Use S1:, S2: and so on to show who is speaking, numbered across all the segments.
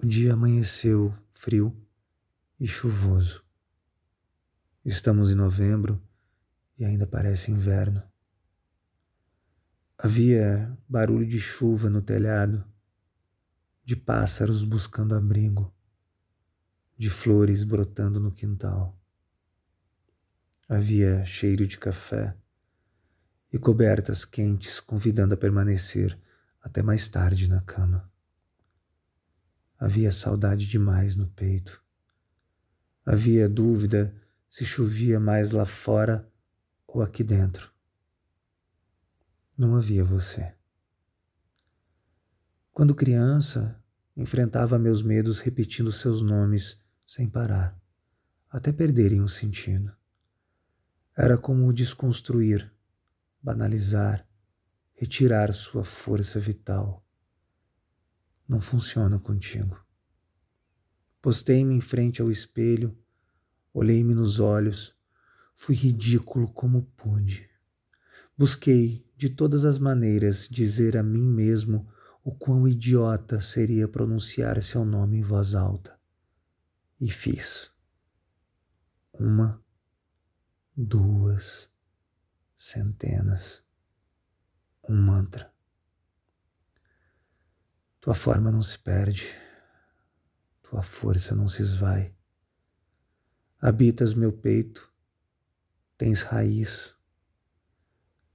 S1: O dia amanheceu frio e chuvoso. Estamos em novembro e ainda parece inverno. Havia barulho de chuva no telhado, de pássaros buscando abrigo, de flores brotando no quintal. Havia cheiro de café e cobertas quentes convidando a permanecer até mais tarde na cama. Havia saudade demais no peito. Havia dúvida se chovia mais lá fora ou aqui dentro. Não havia você. Quando criança, enfrentava meus medos repetindo seus nomes sem parar, até perderem o sentido. Era como desconstruir, banalizar, retirar sua força vital não funciona contigo. Postei-me em frente ao espelho, olhei-me nos olhos, fui ridículo como pude. Busquei, de todas as maneiras, dizer a mim mesmo o quão idiota seria pronunciar seu nome em voz alta. E fiz. Uma, duas, centenas, um mantra. Tua forma não se perde, tua força não se esvai. Habitas meu peito, tens raiz,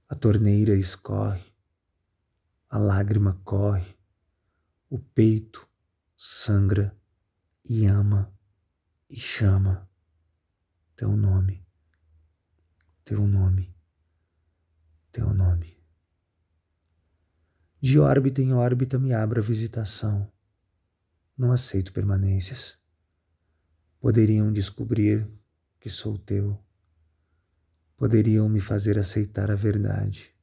S1: a torneira escorre, a lágrima corre, o peito sangra e ama e chama teu nome, teu nome, teu nome. De órbita em órbita me abra visitação. Não aceito permanências. Poderiam descobrir que sou teu. Poderiam me fazer aceitar a verdade.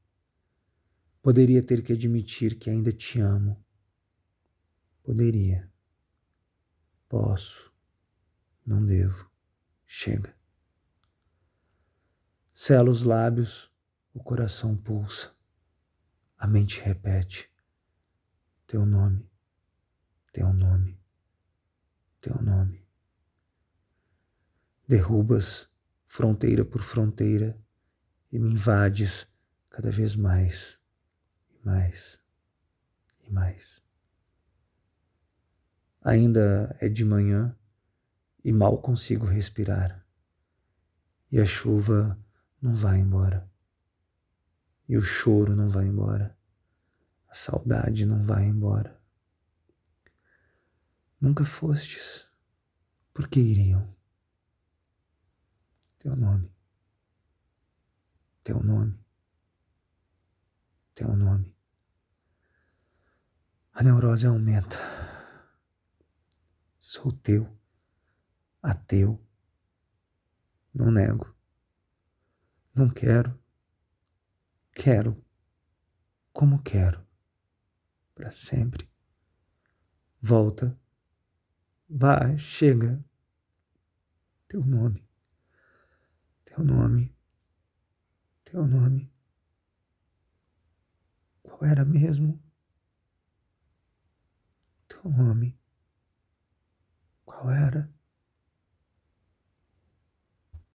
S1: Poderia ter que admitir que ainda te amo. Poderia. Posso. Não devo. Chega. Sela os lábios, o coração pulsa. A mente repete: Teu nome, Teu nome, Teu nome. Derrubas fronteira por fronteira e me invades cada vez mais e mais e mais. Ainda é de manhã e mal consigo respirar. E a chuva não vai embora. E o choro não vai embora. A saudade não vai embora. Nunca fostes. Por que iriam? Teu nome. Teu nome. Teu nome. A neurose aumenta. Sou teu, ateu. Não nego. Não quero. Quero, como quero, para sempre. Volta, vá, chega. Teu nome, teu nome, teu nome. Qual era mesmo? Teu nome. Qual era?